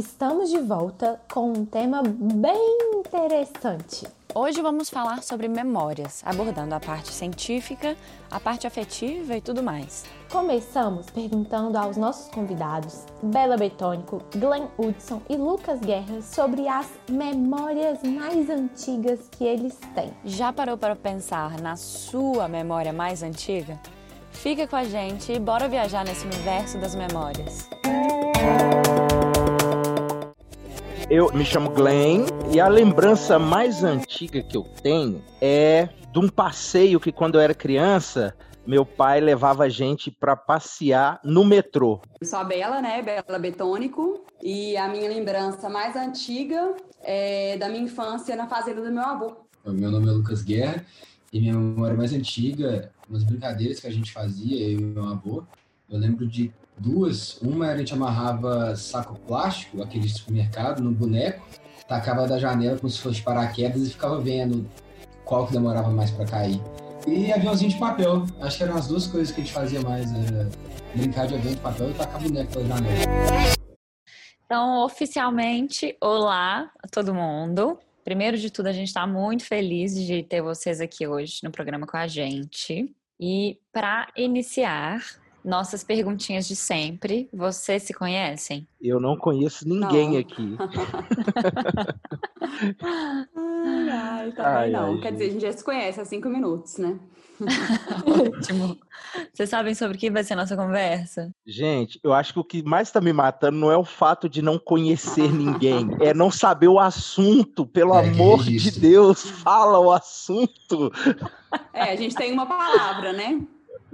Estamos de volta com um tema bem interessante. Hoje vamos falar sobre memórias, abordando a parte científica, a parte afetiva e tudo mais. Começamos perguntando aos nossos convidados, Bela Betônico, Glenn Hudson e Lucas Guerra, sobre as memórias mais antigas que eles têm. Já parou para pensar na sua memória mais antiga? Fica com a gente e bora viajar nesse universo das memórias. Eu me chamo Glenn e a lembrança mais antiga que eu tenho é de um passeio que quando eu era criança, meu pai levava a gente para passear no metrô. Eu sou a Bela, né? Bela Betônico. E a minha lembrança mais antiga é da minha infância na fazenda do meu avô. Meu nome é Lucas Guerra e minha memória mais antiga, umas brincadeiras que a gente fazia, eu e meu avô. Eu lembro de duas. Uma a gente amarrava saco plástico, aquele supermercado, no boneco, tacava da janela como se fosse paraquedas e ficava vendo qual que demorava mais para cair. E aviãozinho de papel. Acho que eram as duas coisas que a gente fazia mais. Era brincar de avião de papel e tacar boneco pela janela. Então, oficialmente, olá a todo mundo. Primeiro de tudo, a gente está muito feliz de ter vocês aqui hoje no programa com a gente. E para iniciar, nossas perguntinhas de sempre. Vocês se conhecem? Eu não conheço ninguém Não. aqui. Ai, ai, também Ai, não. ai, Quer dizer, a gente já se conhece há cinco minutos, né? Ótimo. Vocês sabem sobre o que vai ser a nossa conversa? Gente, eu acho que o que mais tá me matando não é o fato de não conhecer ninguém, é não saber o assunto, pelo É, amor de. Deus, fala o assunto. É, a gente tem uma palavra, né?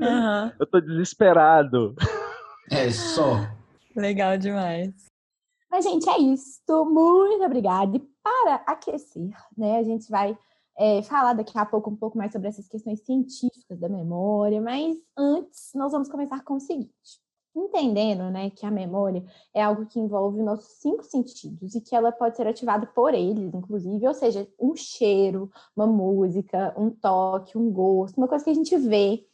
Aham, Eu tô desesperado. É só. Legal demais. Mas, gente, é isso. Muito obrigada. E para aquecer, né, a gente vai é, falar daqui a pouco um pouco mais sobre essas questões científicas da memória, mas antes nós vamos começar com o seguinte. Entendendo né, que a memória é algo que envolve nossos cinco sentidos e que ela pode ser ativada por eles, inclusive, ou seja, um cheiro, uma música, um toque, um gosto, uma coisa que a gente vê,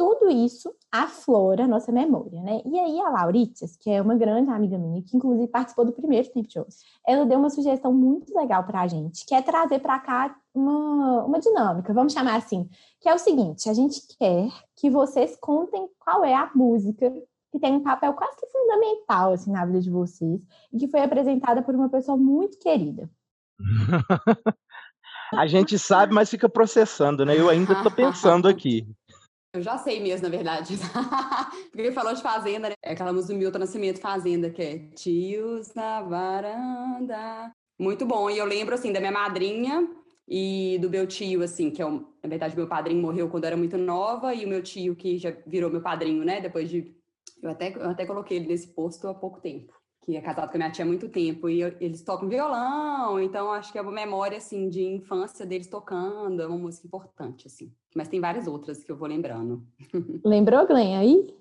tudo isso aflora a nossa memória, né? E aí a Lauritias, que é uma grande amiga minha, que inclusive participou do primeiro Tempo Osso, ela deu uma sugestão muito legal pra gente, que é trazer pra cá uma, uma dinâmica, vamos chamar assim, que é o seguinte, a gente quer que vocês contem qual é a música que tem um papel quase que fundamental assim, na vida de vocês e que foi apresentada por uma pessoa muito querida. A gente sabe, mas fica processando, né? Eu ainda tô pensando aqui. Eu já sei mesmo, na verdade. Porque ele falou de Fazenda, né? É aquela música do Milton Nascimento, Fazenda, que é Tios na varanda. Muito bom. E eu lembro, assim, da minha madrinha e do meu tio, assim, que é, um, na verdade, meu padrinho morreu quando eu era muito nova e o meu tio, que já virou meu padrinho, né? Depois de... Eu até, eu até coloquei ele nesse posto há pouco tempo. Que é casado com a minha tia há muito tempo. E eu- eles tocam violão, então acho que é uma memória, assim, de infância deles tocando. É uma música importante, assim. Mas tem várias outras que eu vou lembrando. Lembrou, Glenn, aí?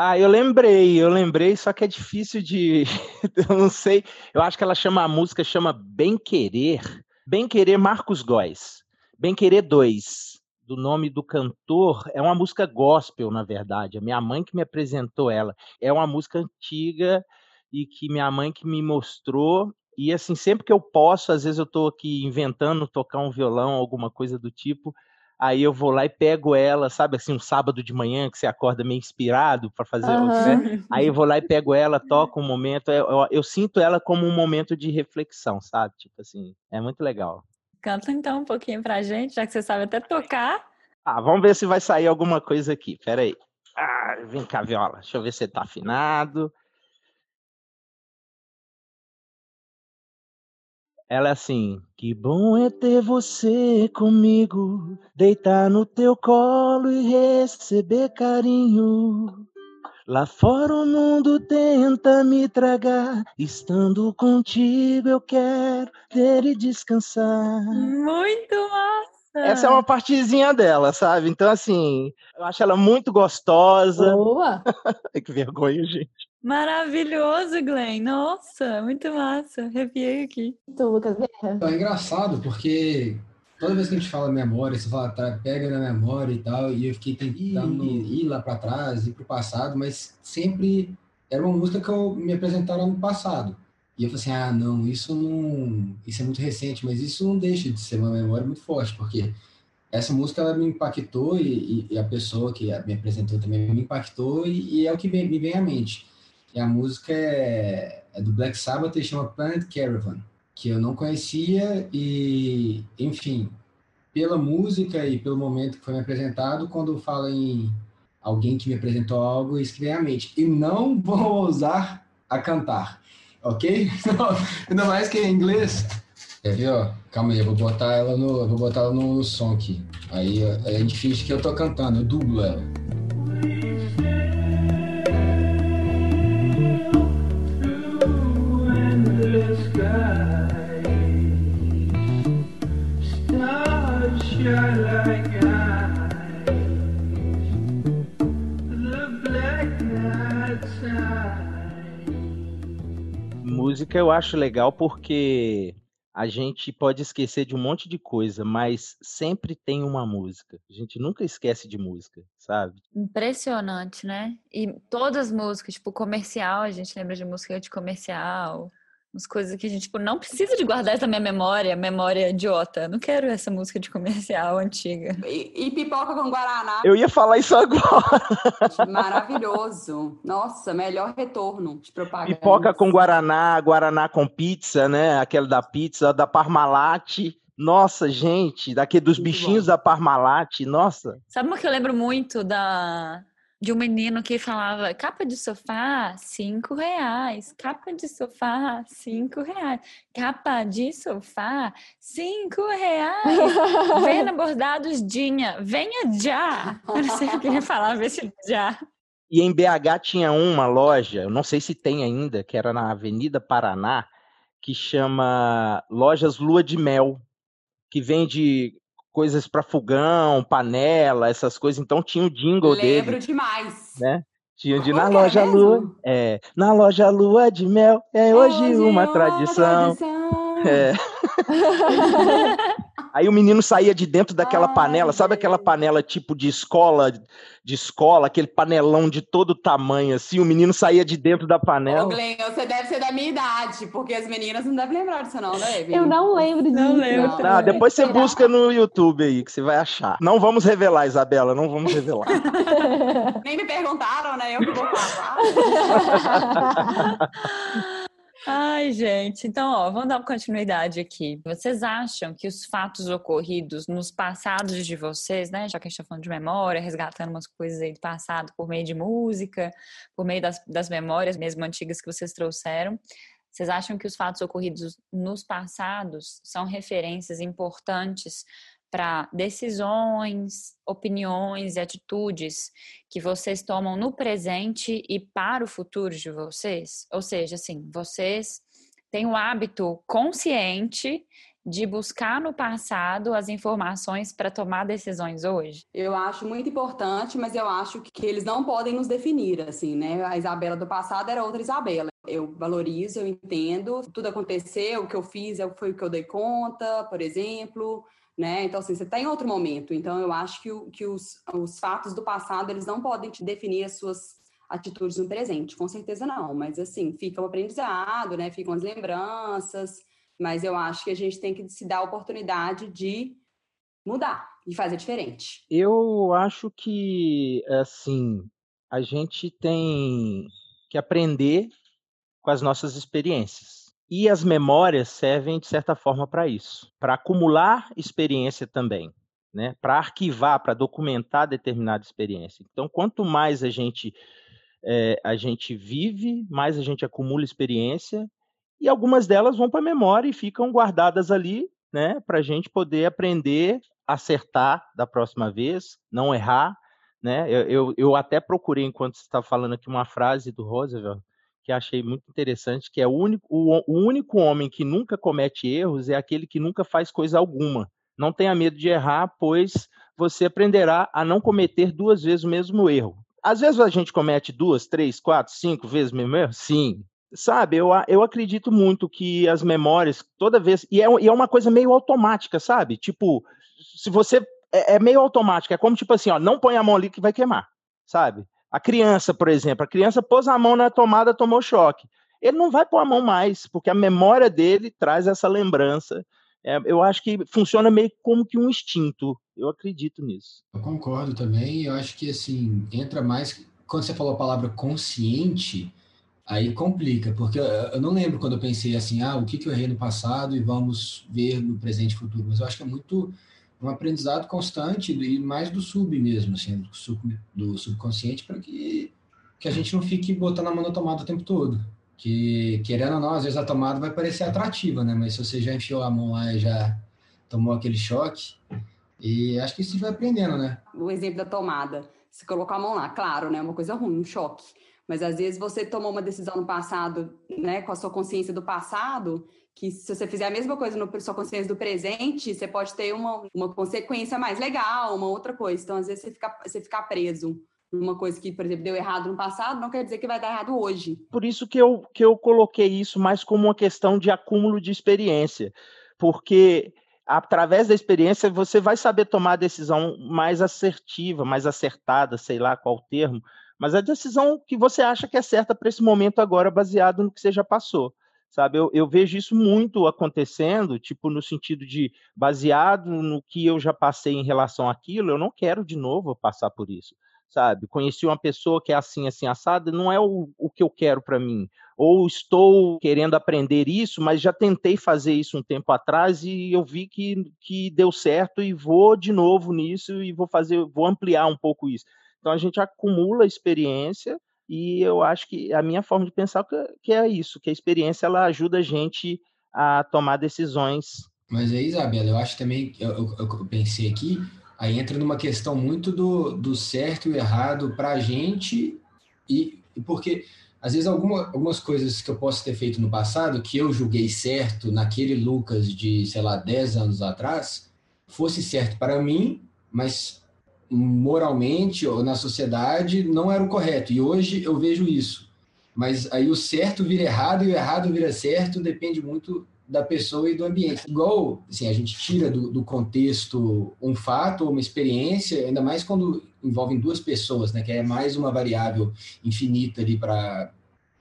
Ah, eu lembrei, eu lembrei, só que é difícil de. Eu não sei. Eu acho que ela chama a música, chama Bem Querer. Bem Querer Marcos Góes. Bem Querer 2, do nome do cantor. É uma música gospel, na verdade. A minha mãe que me apresentou ela. É uma música antiga e que minha mãe que me mostrou. E assim, sempre que eu posso, às vezes eu estou aqui inventando tocar um violão, alguma coisa do tipo. Aí eu vou lá e pego ela, sabe assim, um sábado de manhã que você acorda meio inspirado para fazer, Aham. né? Aí eu vou lá e pego ela, toco um momento, eu, eu- eu sinto ela como um momento de reflexão, sabe? Tipo assim, é muito legal. Canta então um pouquinho pra gente, já que você sabe até tocar. Ah, vamos ver se vai sair alguma coisa aqui. Pera aí. Ah, vem cá, viola. Deixa eu ver se tá afinado. Ela é assim: Que bom é ter você comigo, deitar no teu colo e receber carinho. Lá fora o mundo tenta me tragar, estando contigo eu quero ter e descansar. Muito massa! Essa é uma partezinha dela, sabe? Então, assim, eu acho ela muito gostosa. Boa! que vergonha, gente. Maravilhoso, Glenn. Nossa, muito massa. Arrepiei aqui. Tu, Lucas Guerra. É engraçado, porque toda vez que a gente fala memória, você fala, tá, pega na memória e tal, e eu fiquei tentando ir lá para trás, ir para o passado, mas sempre era uma música que eu me apresentaram no passado. E eu falei assim, ah, não, isso não, isso é muito recente, mas isso não deixa de ser uma memória muito forte, porque essa música ela me impactou e, e a pessoa que me apresentou também me impactou e, e é o que me vem à mente. E a música é, é do Black Sabbath e chama Planet Caravan que eu não conhecia e, enfim, pela música e pelo momento que foi me apresentado, quando fala em alguém que me apresentou algo, isso que vem à mente. E não vou ousar a cantar, ok? Ainda mais que em inglês. Quer ver, ó? Calma aí, eu vou botar ela no, vou botar ela no, som aqui. Aí gente finge que eu tô cantando, eu dublo ela. Música eu acho legal porque a gente pode esquecer de um monte de coisa, mas sempre tem uma música. A gente nunca esquece de música, sabe? Impressionante, né? E todas as músicas, tipo comercial, a gente lembra de música de comercial umas coisas que a gente tipo, não precisa de guardar essa minha memória, memória idiota. Não quero essa música de comercial antiga. E, e pipoca com Guaraná. Eu ia falar isso agora. Maravilhoso. Nossa, melhor retorno de propaganda. Pipoca com Guaraná, Guaraná com pizza, né? Aquela da pizza, da Parmalat. Nossa, gente, daqui dos muito bichinhos bom. da Parmalat, nossa. Sabe uma que eu lembro muito da de um menino que falava capa de sofá, cinco reais, capa de sofá, cinco reais, capa de sofá, cinco reais, Venda bordados Dinha, venha já. Eu não sei o que ele falava esse já. E em BH tinha uma loja, eu não sei se tem ainda, que era na Avenida Paraná, que chama Lojas Lua de Mel, que vende coisas para fogão, panela, essas coisas. Então tinha o jingle Lembro dele. Lembro demais. Né? Tinha de na loja é Lua. É, na loja Lua de Mel é hoje, hoje uma, uma tradição. tradição. É. Aí o menino saía de dentro daquela Ai, panela, sabe aquela panela tipo de escola, de escola, aquele panelão de todo tamanho, assim, o menino saía de dentro da panela. Ô, Glenn, você deve ser da minha idade, porque as meninas não devem lembrar disso não, né, Eu não lembro disso. Não lembro. Não. Ah, depois você busca no YouTube aí, que você vai achar. Não vamos revelar, Isabela, não vamos revelar. Nem me perguntaram, né? Eu que vou falar. Ai, gente, então, ó, vamos dar continuidade aqui. Vocês acham que os fatos ocorridos nos passados de vocês, né, já que a gente tá falando de memória, resgatando umas coisas aí do passado por meio de música, por meio das, das memórias mesmo antigas que vocês trouxeram, vocês acham que os fatos ocorridos nos passados são referências importantes para decisões, opiniões e atitudes que vocês tomam no presente e para o futuro de vocês? Ou seja, assim, vocês têm o hábito consciente de buscar no passado as informações para tomar decisões hoje? Eu acho muito importante, mas eu acho que eles não podem nos definir, assim, né? A Isabela do passado era outra Isabela. Eu valorizo, eu entendo, tudo aconteceu, o que eu fiz é foi o que eu dei conta, por exemplo né? Então, assim, você está em outro momento. Então, eu acho que, que os, os fatos do passado, eles não podem te definir as suas atitudes no presente. Com certeza não. Mas, assim, fica o aprendizado, né? Ficam as lembranças. Mas eu acho que a gente tem que se dar a oportunidade de mudar e fazer diferente. Eu acho que, assim, a gente tem que aprender com as nossas experiências. E as memórias servem, de certa forma, para isso para acumular experiência também, né? para arquivar, para documentar determinada experiência. Então, quanto mais a gente, é, a gente vive, mais a gente acumula experiência e algumas delas vão para a memória e ficam guardadas ali, né, para a gente poder aprender, acertar da próxima vez, não errar, né? Eu, eu, eu até procurei enquanto você estava falando aqui uma frase do Roosevelt que achei muito interessante, que é o único, o, o único homem que nunca comete erros é aquele que nunca faz coisa alguma. Não tenha medo de errar, pois você aprenderá a não cometer duas vezes o mesmo erro. Às vezes a gente comete duas, três, quatro, cinco vezes o mesmo erro? Sim. Sabe, eu, eu acredito muito que as memórias, toda vez. E é, e é uma coisa meio automática, sabe? Tipo, se você. É, é meio automático, é como tipo assim, ó, não põe a mão ali que vai queimar, sabe? A criança, por exemplo, a criança pôs a mão na tomada, tomou choque. Ele não vai pôr a mão mais, porque a memória dele traz essa lembrança. É, eu acho que funciona meio como que um instinto. Eu acredito nisso. Eu concordo também. Eu acho que assim entra mais quando você falou a palavra consciente, aí complica, porque eu não lembro quando eu pensei assim, ah, o que, que eu errei no passado e vamos ver no presente e futuro. Mas eu acho que é muito um aprendizado constante e mais do sub mesmo, assim, do, sub, do subconsciente, para que, que a gente não fique botando a mão na tomada o tempo todo. Que, querendo ou não, às vezes a tomada vai parecer atrativa, né? Mas se você já enfiou a mão lá e já tomou aquele choque, e acho que isso vai aprendendo, né? O exemplo da tomada. Se colocou a mão lá, claro, né? Uma coisa ruim, um choque. Mas às vezes você tomou uma decisão no passado, né? Com a sua consciência do passado, que se você fizer a mesma coisa no sua consciência do presente, você pode ter uma, uma consequência mais legal, uma outra coisa. Então, às vezes, você fica, você fica preso numa coisa que, por exemplo, deu errado no passado, não quer dizer que vai dar errado hoje. Por isso que eu, que eu coloquei isso mais como uma questão de acúmulo de experiência. Porque através da experiência você vai saber tomar a decisão mais assertiva, mais acertada, sei lá qual termo, mas a decisão que você acha que é certa para esse momento agora, baseado no que você já passou sabe? Eu, eu, vejo isso muito acontecendo, tipo, no sentido de, baseado no que eu já passei em relação àquilo, eu não quero de novo passar por isso, sabe? Conheci uma pessoa que é assim, assim, assada, não é o, o que eu quero para mim. Ou estou querendo aprender isso, mas já tentei fazer isso um tempo atrás e eu vi que, que deu certo e vou de novo nisso e vou fazer, vou ampliar um pouco isso. Então a gente acumula experiência e eu acho que a minha forma de pensar que é isso, que a experiência ela ajuda a gente a tomar decisões. Mas aí, Isabela, eu acho também, eu, eu, eu pensei aqui, aí entra numa questão muito do, do certo e errado para a gente, e, e porque às vezes alguma, algumas coisas que eu posso ter feito no passado, que eu julguei certo naquele Lucas de, sei lá, 10 anos atrás, fosse certo para mim, mas moralmente ou na sociedade não era o correto. E hoje eu vejo isso. Mas aí o certo vira errado e o errado vira certo, depende muito da pessoa e do ambiente. Igual, assim, a gente tira do, do contexto um fato ou uma experiência, ainda mais quando envolvem duas pessoas, né, que é mais uma variável infinita ali para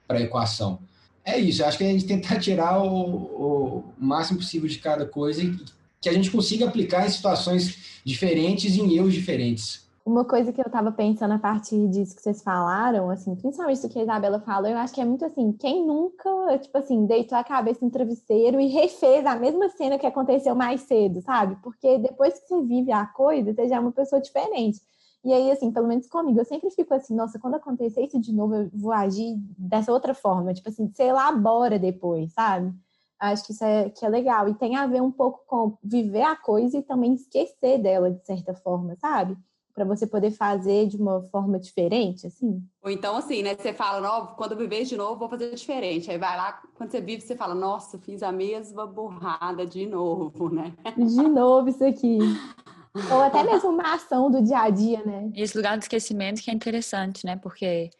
a equação. É isso, acho que a gente tentar tirar o, o, máximo possível de cada coisa e que a gente consiga aplicar em situações diferentes e em erros diferentes. Uma coisa que eu estava pensando a partir disso que vocês falaram, assim, principalmente do que a Isabela falou, eu acho que é muito assim, quem nunca, tipo assim, deitou a cabeça no travesseiro e refez a mesma cena que aconteceu mais cedo, sabe? Porque depois que você vive a coisa, você já é uma pessoa diferente. E aí, assim, pelo menos comigo, eu sempre fico assim, nossa, quando acontecer isso de novo, eu vou agir dessa outra forma, tipo assim, você elabora depois, sabe? Acho que isso é, que é legal. E tem a ver um pouco com viver a coisa e também esquecer dela, de certa forma, sabe? Para você poder fazer de uma forma diferente, assim. Ou então, assim, né? Você fala, não, quando eu viver de novo, vou fazer diferente. Aí vai lá, quando você vive, você fala, nossa, fiz a mesma burrada de novo, né? De novo isso aqui. Ou até mesmo uma ação do dia a dia, né? Esse lugar do esquecimento que é interessante, né? Porque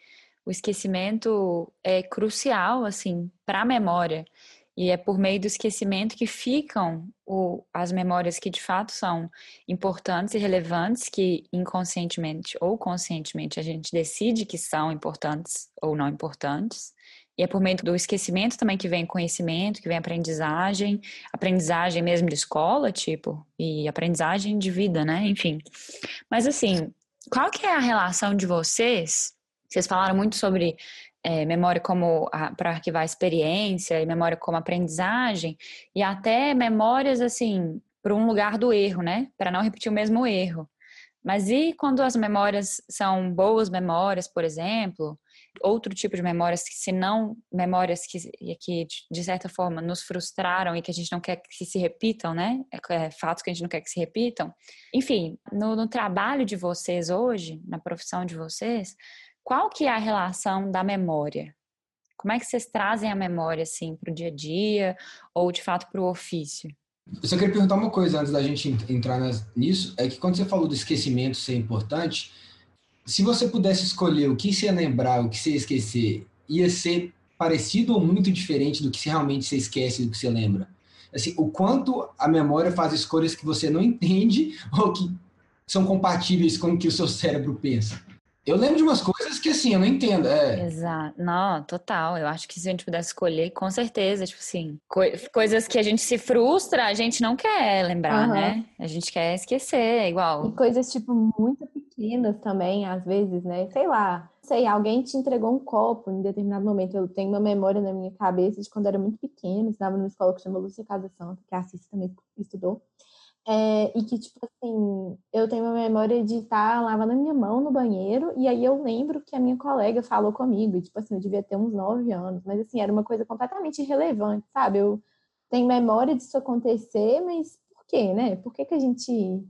o esquecimento é crucial, assim, para a memória. E é por meio do esquecimento que ficam o, as memórias que de fato são importantes e relevantes, que inconscientemente ou conscientemente a gente decide que são importantes ou não importantes. E é por meio do esquecimento também que vem conhecimento, que vem aprendizagem, aprendizagem mesmo de escola, tipo, e aprendizagem de vida, né? Enfim. Mas assim, qual que é a relação de vocês? Vocês falaram muito sobre é, memória como para arquivar experiência, e memória como aprendizagem, e até memórias assim para um lugar do erro, né? Para não repetir o mesmo erro. Mas e quando as memórias são boas memórias, por exemplo, outro tipo de memórias que se não memórias que, que de certa forma nos frustraram e que a gente não quer que se repitam, né? É, é, fatos que a gente não quer que se repitam. Enfim, no, no trabalho de vocês hoje, na profissão de vocês, qual que é a relação da memória? Como é que vocês trazem a memória assim para o dia a dia ou de fato para o ofício? Eu só queria perguntar uma coisa antes da gente entrar nisso, é que quando você falou do esquecimento ser importante, se você pudesse escolher o que você ia lembrar, o que você ia esquecer, ia ser parecido ou muito diferente do que realmente você esquece do que você lembra? Assim, o quanto a memória faz escolhas que você não entende ou que são compatíveis com o que o seu cérebro pensa? Eu lembro de umas coisas que, assim, eu não entendo. É... Exato. Não, total. Eu acho que se a gente pudesse escolher, com certeza, tipo assim, co coisas que a gente se frustra, a gente não quer lembrar, uhum. né? A gente quer esquecer, igual. E coisas, tipo, muito pequenas também, às vezes, né? Sei lá. Sei, alguém te entregou um copo em determinado momento. Eu tenho uma memória na minha cabeça de quando eu era muito pequena, estava numa escola que chama Lúcia Casa Santa, que a Cis também estudou. É, e que, tipo assim, eu tenho uma memória de estar lavando a minha mão no banheiro, e aí eu lembro que a minha colega falou comigo, e, tipo assim, eu devia ter uns nove anos, mas assim, era uma coisa completamente irrelevante, sabe? Eu tenho memória disso acontecer, mas por quê, né? Por que, que a gente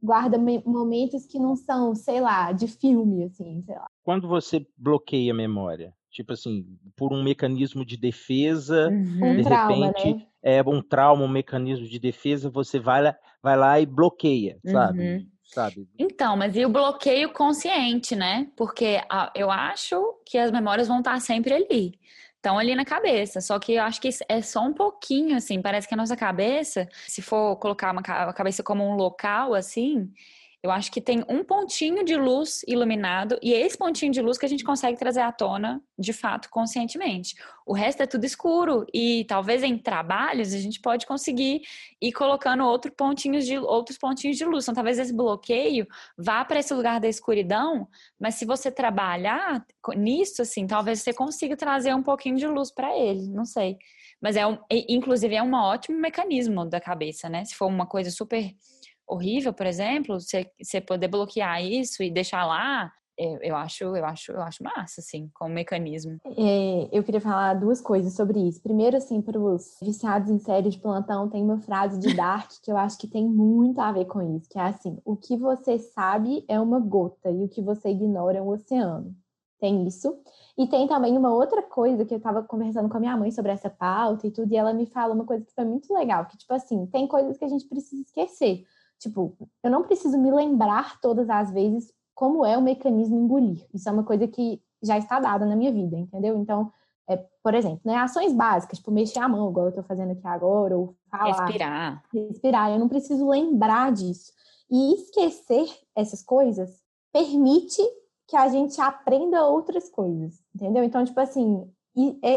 guarda momentos que não são, sei lá, de filme, assim, sei lá? Quando você bloqueia a memória, tipo assim, por um mecanismo de defesa, uhum. de trauma, repente né? é um trauma, um mecanismo de defesa, você vai lá, vai lá e bloqueia, sabe? Uhum. sabe? Então, mas e o bloqueio consciente, né? Porque a, eu acho que as memórias vão estar sempre ali. Estão ali na cabeça, só que eu acho que é só um pouquinho, assim. Parece que a nossa cabeça, se for colocar uma, a cabeça como um local, assim, eu acho que tem um pontinho de luz iluminado e é esse pontinho de luz que a gente consegue trazer à tona, de fato, conscientemente. O resto é tudo escuro e talvez em trabalhos a gente pode conseguir ir colocando outro pontinhos de, outros pontinhos de luz. Então, talvez esse bloqueio vá para esse lugar da escuridão, mas se você trabalhar nisso, assim, talvez você consiga trazer um pouquinho de luz para ele, não sei. Mas é um, inclusive é um ótimo mecanismo da cabeça, né? Se for uma coisa super horrível, por exemplo, você, poder bloquear isso e deixar lá, eu, eu, acho, eu acho, eu acho massa, assim, como mecanismo. É, eu queria falar duas coisas sobre isso. Primeiro, assim, para os viciados em série de plantão, tem uma frase de Dark que eu acho que tem muito a ver com isso, que é assim: o que você sabe é uma gota e o que você ignora é um oceano. Tem isso. E tem também uma outra coisa que eu estava conversando com a minha mãe sobre essa pauta e tudo, e ela me fala uma coisa que foi muito legal, que, tipo assim, tem coisas que a gente precisa esquecer. Tipo, eu não preciso me lembrar todas as vezes como é o mecanismo engolir. Isso é uma coisa que já está dada na minha vida, entendeu? Então, é, por exemplo, né, ações básicas, tipo mexer a mão, igual eu estou fazendo aqui agora, ou falar. Respirar. Respirar. Eu não preciso lembrar disso. E esquecer essas coisas permite que a gente aprenda outras coisas, entendeu? Então, tipo assim,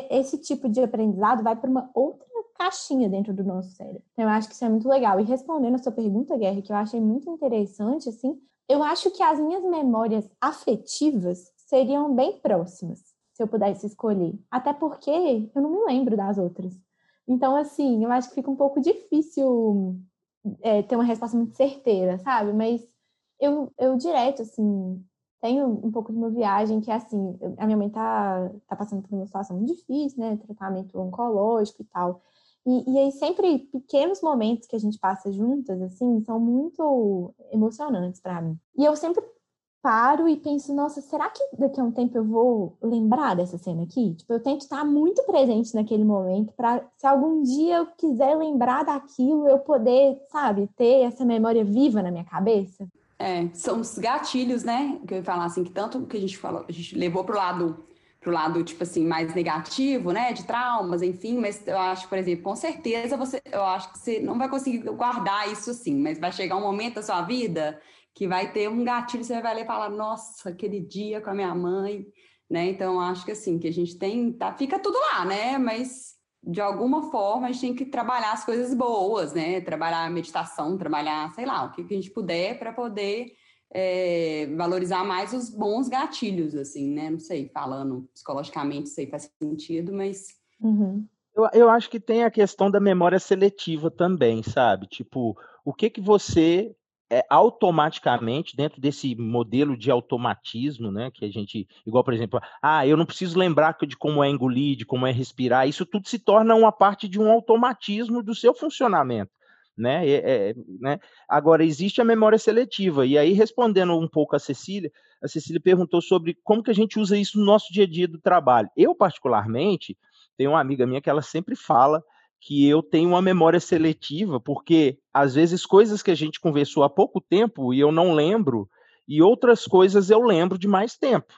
esse tipo de aprendizado vai para uma outra caixinha dentro do nosso cérebro. Então, eu acho que isso é muito legal. E respondendo a sua pergunta, Guerra, que eu achei muito interessante, assim, eu acho que as minhas memórias afetivas seriam bem próximas, se eu pudesse escolher. Até porque eu não me lembro das outras. Então, assim, eu acho que fica um pouco difícil é, ter uma resposta muito certeira, sabe? Mas eu, eu direto, assim, tenho um pouco de uma viagem que é assim, a minha mãe tá, tá passando por uma situação muito difícil, né? Tratamento oncológico e tal. E, e aí sempre pequenos momentos que a gente passa juntas, assim, são muito emocionantes para mim. E eu sempre paro e penso, nossa, será que daqui a um tempo eu vou lembrar dessa cena aqui? Tipo, eu tento estar muito presente naquele momento para se algum dia eu quiser lembrar daquilo, eu poder, sabe, ter essa memória viva na minha cabeça. É, são os gatilhos, né? Que eu ia falar assim, que tanto que a gente falou, a gente levou pro lado pro lado, tipo assim, mais negativo, né, de traumas, enfim, mas eu acho, por exemplo, com certeza você, eu acho que você não vai conseguir guardar isso sim, mas vai chegar um momento da sua vida que vai ter um gatilho, você vai ler e falar, nossa, aquele dia com a minha mãe, né, então acho que assim, que a gente tem, tá, fica tudo lá, né, mas de alguma forma a gente tem que trabalhar as coisas boas, né, trabalhar a meditação, trabalhar, sei lá, o que, que a gente puder para poder é, valorizar mais os bons gatilhos, assim, né? Não sei, falando psicologicamente, sei faz sentido, mas. Uhum. Eu, eu acho que tem a questão da memória seletiva também, sabe? Tipo, o que que você é, automaticamente, dentro desse modelo de automatismo, né, que a gente, igual, por exemplo, ah, eu não preciso lembrar de como é engolir, de como é respirar, isso tudo se torna uma parte de um automatismo do seu funcionamento. Né? É, é, né? Agora, existe a memória seletiva, e aí, respondendo um pouco a Cecília, a Cecília perguntou sobre como que a gente usa isso no nosso dia a dia do trabalho. Eu, particularmente, tenho uma amiga minha que ela sempre fala que eu tenho uma memória seletiva, porque às vezes coisas que a gente conversou há pouco tempo e eu não lembro, e outras coisas eu lembro de mais tempo,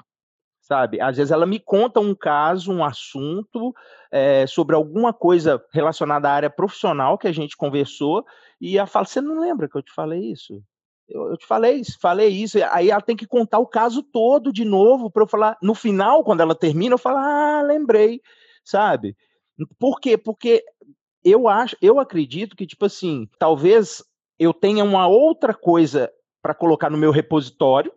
sabe? Às vezes ela me conta um caso, um assunto é, sobre alguma coisa relacionada à área profissional que a gente conversou, e ela fala: Você não lembra que eu te falei isso? Eu, eu te falei isso, falei isso. Aí ela tem que contar o caso todo de novo para eu falar. No final, quando ela termina, eu falo: Ah, lembrei, sabe? Por quê? Porque eu acho, eu acredito que, tipo assim, talvez eu tenha uma outra coisa para colocar no meu repositório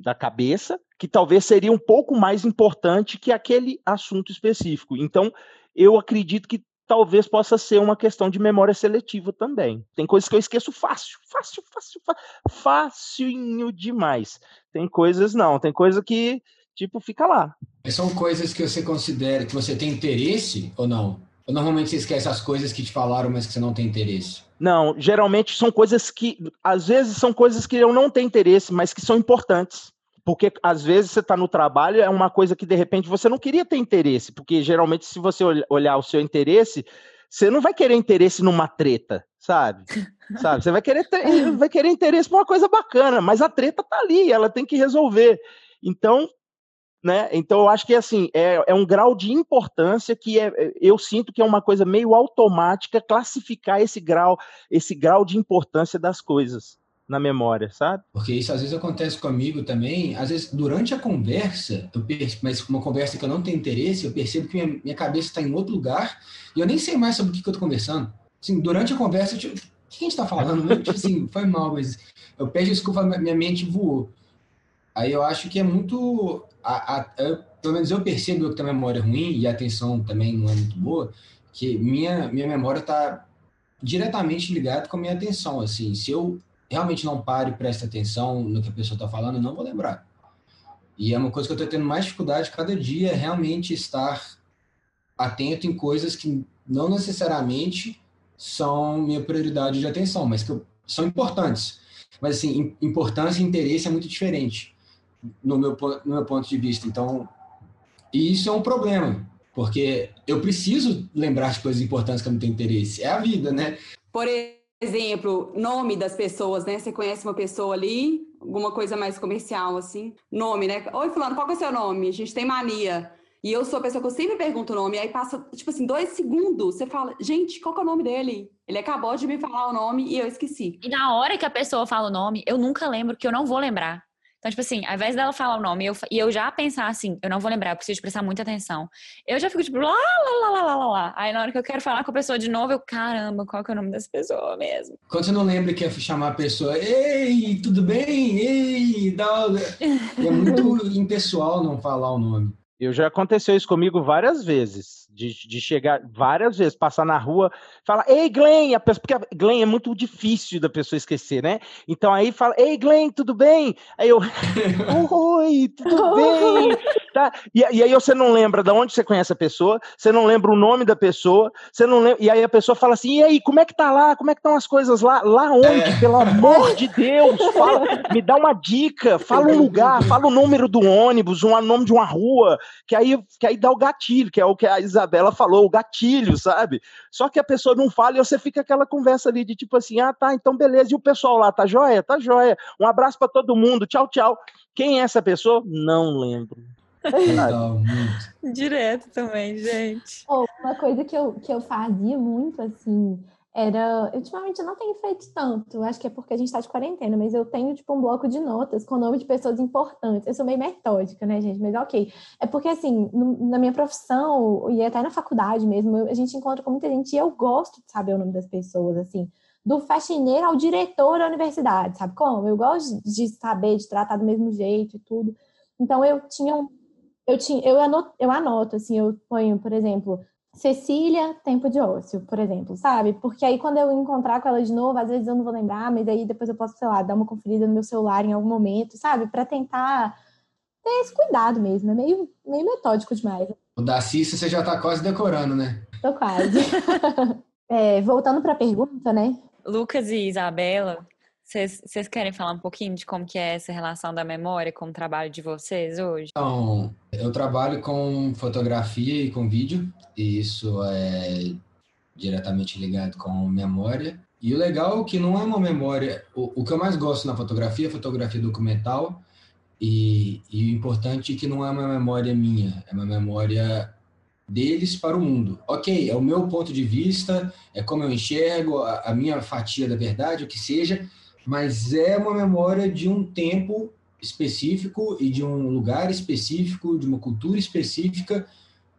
da cabeça, que talvez seria um pouco mais importante que aquele assunto específico. Então, eu acredito que talvez possa ser uma questão de memória seletiva também. Tem coisas que eu esqueço fácil, fácil, fácil, facinho demais. Tem coisas não, tem coisa que tipo fica lá. São coisas que você considera que você tem interesse ou não? Ou normalmente você esquece as coisas que te falaram, mas que você não tem interesse? Não, geralmente são coisas que, às vezes são coisas que eu não tenho interesse, mas que são importantes. Porque às vezes você está no trabalho, é uma coisa que de repente você não queria ter interesse, porque geralmente se você olhar o seu interesse, você não vai querer interesse numa treta, sabe? sabe? Você vai querer, ter, vai querer interesse por uma coisa bacana, mas a treta tá ali, ela tem que resolver. Então, né? Então eu acho que assim é, é um grau de importância que é, é, eu sinto que é uma coisa meio automática classificar esse grau, esse grau de importância das coisas na memória, sabe? Porque isso às vezes acontece comigo também, às vezes durante a conversa, eu mas uma conversa que eu não tenho interesse, eu percebo que minha, minha cabeça está em outro lugar e eu nem sei mais sobre o que, que eu estou conversando. Assim, durante a conversa, eu, tipo, o que a gente está falando? tipo assim, foi mal, mas eu peço desculpa, minha mente voou. Aí eu acho que é muito a, a, eu, pelo menos eu percebo que tenho memória ruim e a atenção também não é muito boa, que minha, minha memória está diretamente ligada com a minha atenção. Assim, se eu realmente não paro e presto atenção no que a pessoa está falando, eu não vou lembrar. E é uma coisa que eu estou tendo mais dificuldade cada dia, é realmente estar atento em coisas que não necessariamente são minha prioridade de atenção, mas que eu, são importantes. Mas, assim, importância e interesse é muito diferente no meu, no meu ponto de vista. Então, isso é um problema, porque eu preciso lembrar as coisas importantes que eu não tenho interesse. É a vida, né? Por exemplo, nome das pessoas, né? Você conhece uma pessoa ali, alguma coisa mais comercial, assim. Nome, né? Oi, fulano, qual é o seu nome? A gente tem mania. E eu sou a pessoa que eu sempre pergunto o nome, aí passa, tipo assim, dois segundos, você fala, gente, qual é o nome dele? Ele acabou de me falar o nome e eu esqueci. E na hora que a pessoa fala o nome, eu nunca lembro, que eu não vou lembrar. Então, tipo assim, ao invés dela falar o nome eu, e eu já pensar assim, eu não vou lembrar, eu preciso prestar muita atenção. Eu já fico tipo, lá, lá, lá, lá, lá, lá. Aí na hora que eu quero falar com a pessoa de novo, eu, caramba, qual que é o nome dessa pessoa mesmo? Quando você não lembra que é chamar a pessoa, ei, tudo bem? Ei, dá. É muito impessoal não falar o nome. Eu já aconteceu isso comigo várias vezes, de, de chegar várias vezes, passar na rua, falar, ei, Glenn, a pessoa, porque a Glenn é muito difícil da pessoa esquecer, né? Então aí fala, ei, Glenn, tudo bem? Aí eu, oi, tudo bem? Tá? E, e, aí você não lembra de onde você conhece a pessoa, você não lembra o nome da pessoa, você não lembra, e aí a pessoa fala assim, e aí, como é que tá lá? Como é que estão as coisas lá? Lá onde? É. Pelo amor de Deus, fala, me dá uma dica, fala um lugar, fala o número do ônibus, o nome de uma rua, que aí, que aí dá o gatilho, que é o que a Isabela falou, o gatilho, sabe? Só que a pessoa não fala e você fica aquela conversa ali de tipo assim, ah, tá, então beleza, e o pessoal lá, tá joia? Tá joia. Um abraço para todo mundo, tchau, tchau. Quem é essa pessoa? Não lembro. Legal, Direto também, gente. Oh, uma coisa que eu, que eu fazia muito, assim, era. Ultimamente eu não tenho feito tanto, acho que é porque a gente está de quarentena, mas eu tenho, tipo, um bloco de notas com o nome de pessoas importantes. Eu sou meio metódica, né, gente? Mas ok. É porque, assim, no, na minha profissão, e até na faculdade mesmo, eu, a gente encontra com muita gente e eu gosto de saber o nome das pessoas, assim. Do faxineiro ao diretor da universidade, sabe como? Eu gosto de saber, de tratar do mesmo jeito e tudo. Então, eu tinha um. Eu, tinha, eu, anoto, eu anoto, assim, eu ponho, por exemplo, Cecília, tempo de ócio, por exemplo, sabe? Porque aí quando eu encontrar com ela de novo, às vezes eu não vou lembrar, mas aí depois eu posso, sei lá, dar uma conferida no meu celular em algum momento, sabe? Para tentar ter esse cuidado mesmo. É meio, meio metódico demais. O da Cissa você já tá quase decorando, né? Tô quase. é, voltando para a pergunta, né? Lucas e Isabela, vocês querem falar um pouquinho de como que é essa relação da memória com o trabalho de vocês hoje? Então, eu trabalho com fotografia e com vídeo, e isso é diretamente ligado com memória. E o legal é que não é uma memória. O, o que eu mais gosto na fotografia é fotografia documental, e, e o importante é que não é uma memória minha, é uma memória deles para o mundo. Ok, é o meu ponto de vista, é como eu enxergo, a, a minha fatia da verdade, o que seja, mas é uma memória de um tempo específico e de um lugar específico, de uma cultura específica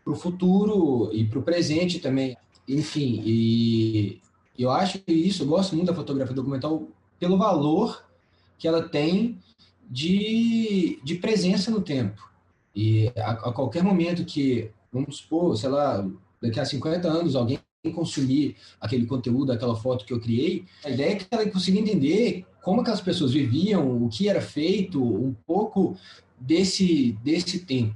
para o futuro e para o presente também. Enfim, e eu acho que isso, eu gosto muito da fotografia documental pelo valor que ela tem de, de presença no tempo. E a, a qualquer momento que, vamos supor, sei lá, daqui a 50 anos alguém consumir aquele conteúdo, aquela foto que eu criei, a ideia é que ela consiga entender como aquelas pessoas viviam, o que era feito, um pouco desse, desse tempo.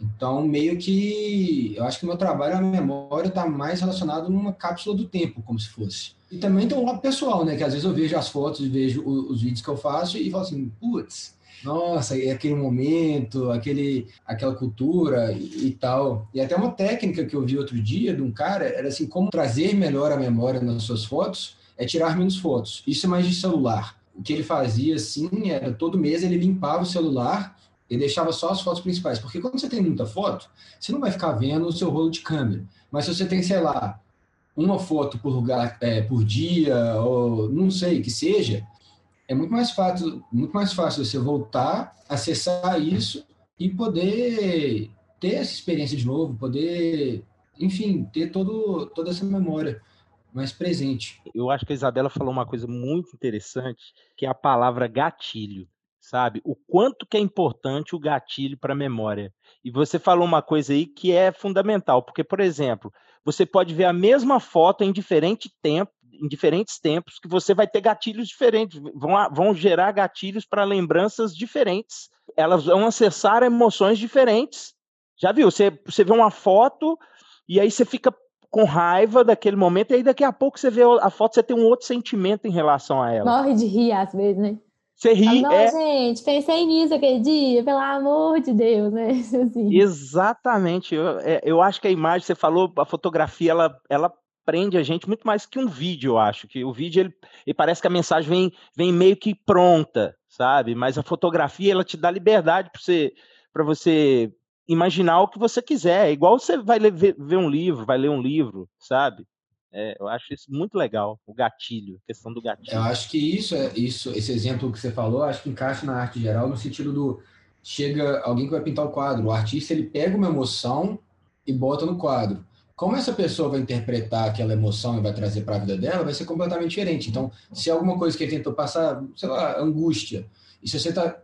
Então, meio que eu acho que o meu trabalho, a memória, está mais relacionado numa cápsula do tempo, como se fosse. E também tem um lado pessoal, né? Que às vezes eu vejo as fotos, vejo os vídeos que eu faço e falo assim, putz, nossa, aquele momento, aquele, aquela cultura e, e, tal. E até uma técnica que eu vi outro dia de um cara era assim, como trazer melhor a memória nas suas fotos é tirar menos fotos. Isso é mais de celular. O que ele fazia assim era todo mês ele limpava o celular e deixava só as fotos principais, porque quando você tem muita foto, você não vai ficar vendo o seu rolo de câmera. Mas se você tem, sei lá, uma foto por lugar é, por dia ou não sei que seja, é muito mais fácil, muito mais fácil você voltar, acessar isso e poder ter essa experiência de novo, poder, enfim, ter todo, toda essa memória mais presente. Eu acho que a Isabela falou uma coisa muito interessante, que é a palavra gatilho, sabe? O quanto que é importante o gatilho para a memória. E você falou uma coisa aí que é fundamental, porque, por exemplo, você pode ver a mesma foto em diferente tempo, em diferentes tempos, que você vai ter gatilhos diferentes, vão, vão gerar gatilhos para lembranças diferentes. Elas vão acessar emoções diferentes. Já viu? Você, você vê uma foto e aí você fica com raiva daquele momento, e aí daqui a pouco você vê a foto, você tem um outro sentimento em relação a ela. Morre de rir às vezes, né? Você ri. Não, é... gente, pensei nisso aquele dia, pelo amor de Deus, né? Assim. Exatamente. Eu, é, eu acho que a imagem, você falou, a fotografia, ela, ela prende a gente muito mais que um vídeo, eu acho. Que o vídeo, ele, ele parece que a mensagem vem, vem meio que pronta, sabe? Mas a fotografia, ela te dá liberdade para você, você imaginar o que você quiser. É igual você vai ler, ver, ver um livro, vai ler um livro, sabe? É, eu acho isso muito legal, o gatilho, a questão do gatilho. Eu acho que isso é isso, esse exemplo que você falou, acho que encaixa na arte geral no sentido do chega alguém que vai pintar o quadro, o artista ele pega uma emoção e bota no quadro como essa pessoa vai interpretar aquela emoção e vai trazer para a vida dela, vai ser completamente diferente. Então, se alguma coisa que ele tentou passar, sei lá, angústia, e se você tá.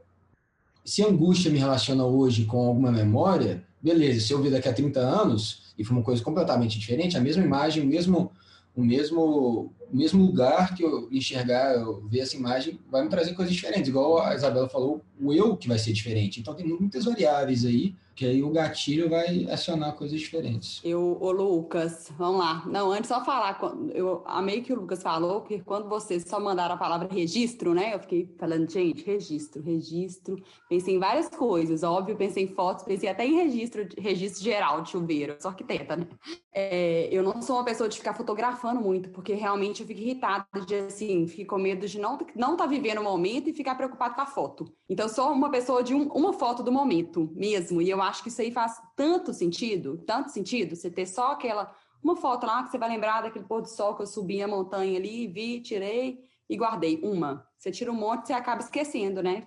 Se angústia me relaciona hoje com alguma memória, beleza. Se eu vi daqui a 30 anos e for uma coisa completamente diferente, a mesma imagem, o mesmo, o mesmo, o mesmo lugar que eu enxergar, eu ver essa imagem, vai me trazer coisas diferentes. Igual a Isabela falou, o eu que vai ser diferente. Então, tem muitas variáveis aí que aí o gatilho vai acionar coisas diferentes. Eu, ô Lucas, vamos lá. Não, antes só falar, eu amei que o Lucas falou, que quando vocês só mandaram a palavra registro, né? Eu fiquei falando, gente, registro, registro. Pensei em várias coisas, óbvio, pensei em fotos, pensei até em registro, registro geral de chuveiro, só que tenta, né? É, eu não sou uma pessoa de ficar fotografando muito, porque realmente eu fico irritada de assim, fico com medo de não não estar tá vivendo o momento e ficar preocupado com a foto. Então, eu sou uma pessoa de um, uma foto do momento mesmo, e eu acho que isso aí faz tanto sentido, tanto sentido, você ter só aquela, uma foto lá que você vai lembrar daquele pôr do sol que eu subi a montanha ali, vi, tirei e guardei. Uma. Você tira um monte, você acaba esquecendo, né?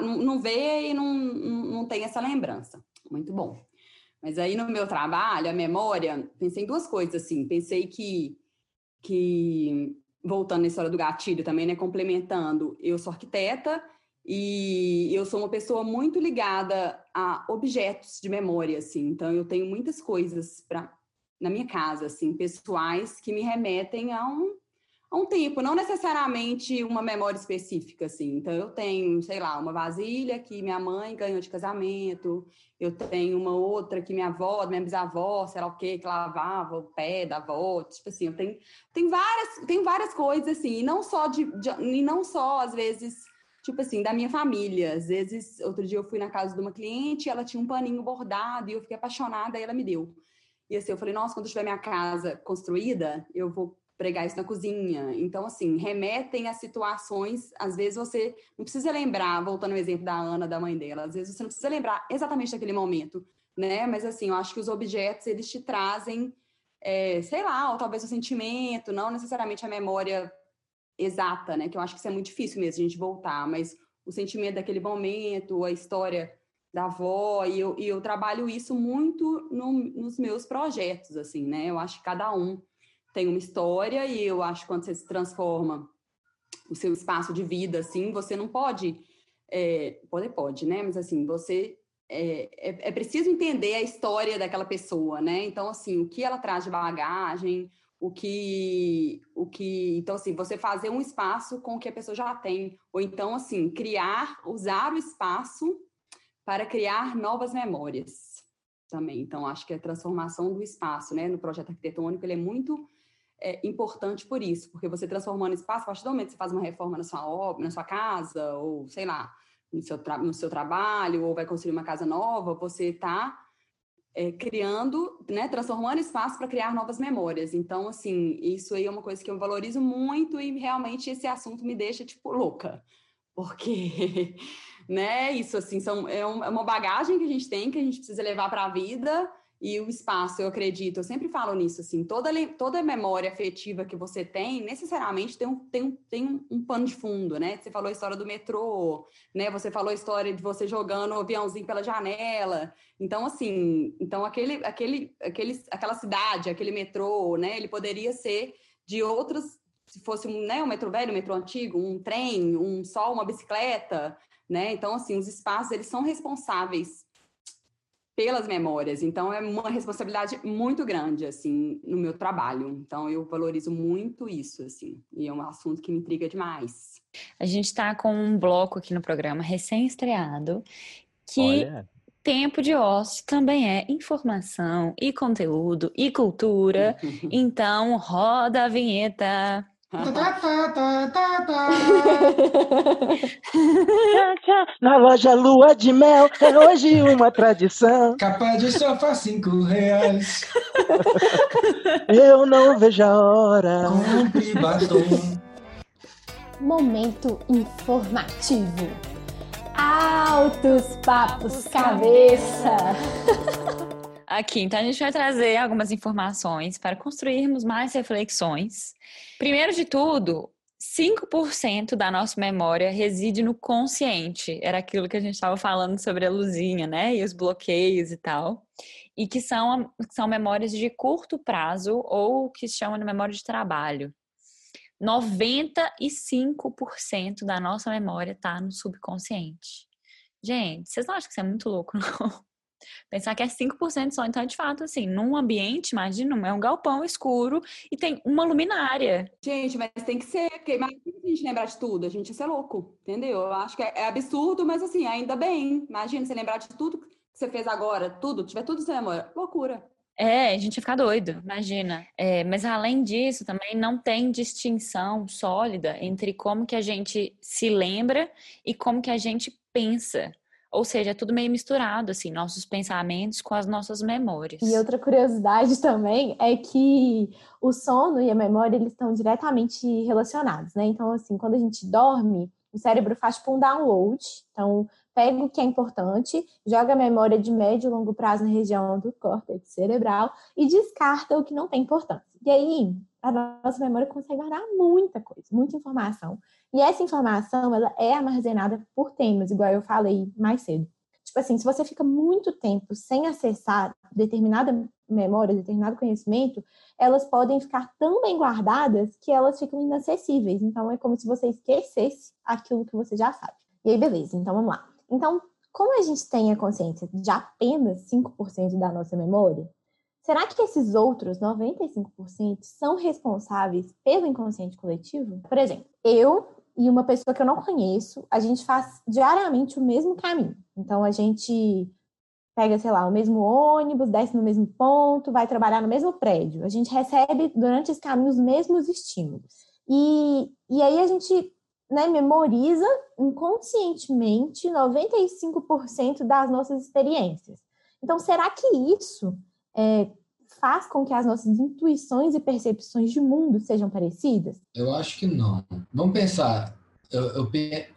Não, não vê e não, não tem essa lembrança. Muito bom. Mas aí no meu trabalho, a memória, pensei em duas coisas, assim. Pensei que, que voltando na história do gatilho também, né? Complementando, eu sou arquiteta e eu sou uma pessoa muito ligada a objetos de memória, assim. Então, eu tenho muitas coisas para na minha casa, assim, pessoais que me remetem a um, um tempo, não necessariamente uma memória específica, assim. Então, eu tenho, sei lá, uma vasilha que minha mãe ganhou de casamento, eu tenho uma outra que minha avó, minha bisavó, sei lá o quê, que lavava o pé da avó, tipo assim, eu tenho, tenho, várias, tenho várias coisas, assim, e não só de, de e não só, às vezes, tipo assim, da minha família. Às vezes, outro dia eu fui na casa de uma cliente, ela tinha um paninho bordado e eu fiquei apaixonada, e ela me deu. E assim, eu falei, nossa, quando eu tiver minha casa construída, eu vou pregar isso na cozinha. Então, assim, remetem a situações, às vezes você não precisa lembrar, voltando ao exemplo da Ana, da mãe dela, às vezes você não precisa lembrar exatamente daquele momento, né? Mas, assim, eu acho que os objetos, eles te trazem, é, sei lá, ou talvez o sentimento, não necessariamente a memória exata, né? Que eu acho que isso é muito difícil mesmo, a gente voltar, mas o sentimento daquele momento, a história da avó, e eu, e eu trabalho isso muito no, nos meus projetos, assim, né? Eu acho que cada um tem uma história, e eu acho que quando você se transforma o seu espaço de vida, assim, você não pode. É, pode, pode, né? Mas assim, você é, é, é, preciso entender a história daquela pessoa, né? Então, assim, o que ela traz de bagagem, o que, o que, então, assim, você fazer um espaço com o que a pessoa já tem, ou então, assim, criar, usar o espaço para criar novas memórias também. Então, acho que a transformação do espaço, né, no projeto arquitetônico, ele é muito é, importante por isso, porque você transformando espaço, a partir do momento que você faz uma reforma na sua obra, na sua casa, ou sei lá, no seu, no seu trabalho, ou vai construir uma casa nova, você está é, criando, né, transformando espaço para criar novas memórias. Então, assim, isso aí é uma coisa que eu valorizo muito e realmente esse assunto me deixa, tipo, louca. Porque né? Isso assim são é, um, é uma bagagem que a gente tem que a gente precisa levar para a vida e o espaço, eu acredito, eu sempre falo nisso, assim, toda, toda memória afetiva que você tem, necessariamente tem um, tem, um, tem um, pano de fundo, né? Você falou a história do metrô, né? Você falou a história de você jogando o aviãozinho pela janela. Então, assim, então aquele, aquele, aquele, aquela cidade, aquele metrô, né? Ele poderia ser de outras, se fosse um, né, um metrô velho, um metrô antigo, um trem, um só uma bicicleta, né? Então, assim, os espaços, eles são responsáveis pelas memórias. Então, é uma responsabilidade muito grande, assim, no meu trabalho. Então, eu valorizo muito isso, assim. E é um assunto que me intriga demais. A gente está com um bloco aqui no programa recém-estreado que... Olha. Tempo de ócio também é informação e conteúdo e cultura. então, roda a vinheta. Na loja Lua de Mel é hoje uma tradição. Capa de sofá, cinco reais. Eu não vejo a hora. Compre batom. Momento informativo. Altos papos cabeça. Aqui, então a gente vai trazer algumas informações para construirmos mais reflexões. Primeiro de tudo, 5% da nossa memória reside no consciente. Era aquilo que a gente estava falando sobre a luzinha, né? E os bloqueios e tal. E que são, são memórias de curto prazo ou que se chamam de memória de trabalho. 95% da nossa memória está no subconsciente. Gente, vocês não acham que isso é muito louco, não? Pensar que é 5% só, então, de fato, assim, num ambiente, imagina, é um galpão escuro e tem uma luminária. Gente, mas tem que ser, porque imagina a gente lembrar de tudo, a gente ia ser louco, entendeu? Eu acho que é, é absurdo, mas assim, ainda bem. Imagina você lembrar de tudo que você fez agora, tudo, tiver tudo sem memória. Loucura. É, a gente ia ficar doido, imagina. É, mas além disso, também não tem distinção sólida entre como que a gente se lembra e como que a gente pensa. Ou seja, é tudo meio misturado, assim, nossos pensamentos com as nossas memórias. E outra curiosidade também é que o sono e a memória, eles estão diretamente relacionados, né? Então, assim, quando a gente dorme, o cérebro faz tipo um download. Então, pega o que é importante, joga a memória de médio e longo prazo na região do córtex cerebral e descarta o que não tem importância. E aí, a nossa memória consegue guardar muita coisa, muita informação. E essa informação, ela é armazenada por temas, igual eu falei mais cedo. Tipo assim, se você fica muito tempo sem acessar determinada memória, determinado conhecimento, elas podem ficar tão bem guardadas que elas ficam inacessíveis. Então, é como se você esquecesse aquilo que você já sabe. E aí, beleza, então vamos lá. Então, como a gente tem a consciência de apenas 5% da nossa memória, será que esses outros 95% são responsáveis pelo inconsciente coletivo? Por exemplo, eu e uma pessoa que eu não conheço, a gente faz diariamente o mesmo caminho. Então a gente pega, sei lá, o mesmo ônibus, desce no mesmo ponto, vai trabalhar no mesmo prédio. A gente recebe durante esse caminho os mesmos estímulos. E, e aí a gente né, memoriza inconscientemente 95% das nossas experiências. Então, será que isso é, faz com que as nossas intuições e percepções de mundo sejam parecidas? Eu acho que não. Vamos pensar, eu, eu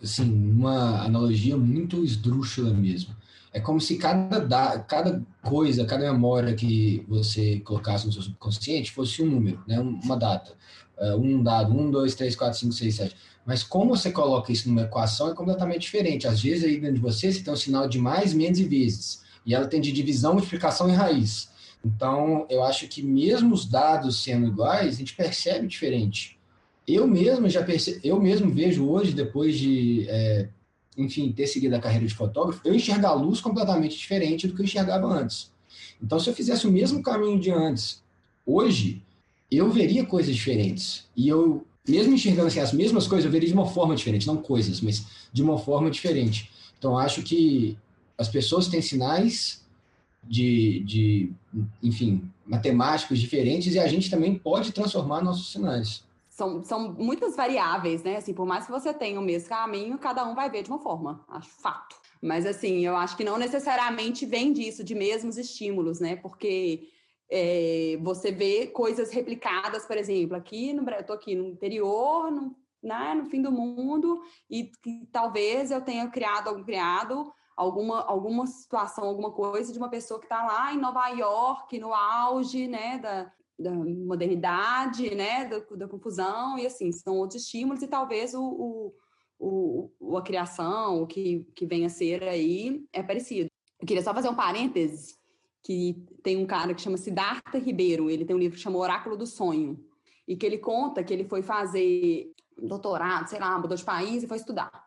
assim, uma analogia muito esdrúxula mesmo. É como se cada, da, cada coisa, cada memória que você colocasse no seu subconsciente fosse um número, né? uma data. Uh, um dado, um, dois, três, quatro, cinco, seis, sete. Mas como você coloca isso numa equação é completamente diferente. Às vezes, aí dentro de você, você tem um sinal de mais, menos e vezes. E ela tem de divisão, multiplicação e raiz. Então, eu acho que mesmo os dados sendo iguais, a gente percebe diferente. Eu mesmo já perce... eu mesmo vejo hoje, depois de é, enfim, ter seguido a carreira de fotógrafo, eu enxergar a luz completamente diferente do que eu enxergava antes. Então, se eu fizesse o mesmo caminho de antes, hoje, eu veria coisas diferentes. E eu, mesmo enxergando assim, as mesmas coisas, eu veria de uma forma diferente, não coisas, mas de uma forma diferente. Então, acho que as pessoas têm sinais de, de enfim, matemáticos diferentes e a gente também pode transformar nossos sinais são, são muitas variáveis, né? Assim, por mais que você tenha o mesmo caminho, cada um vai ver de uma forma, acho fato. Mas assim, eu acho que não necessariamente vem disso, de mesmos estímulos, né? Porque é, você vê coisas replicadas, por exemplo, aqui no eu tô aqui no interior, no, né, no fim do mundo, e que talvez eu tenha criado criado alguma, alguma situação, alguma coisa de uma pessoa que está lá em Nova York, no auge, né, da, da modernidade, né, da, da, confusão, e assim, são outros estímulos, e talvez o, o, o, a criação, o que, que vem a ser aí, é parecido. Eu queria só fazer um parêntese, que tem um cara que chama Siddhartha Ribeiro, ele tem um livro que chama Oráculo do Sonho, e que ele conta que ele foi fazer doutorado, sei lá, mudou de país e foi estudar.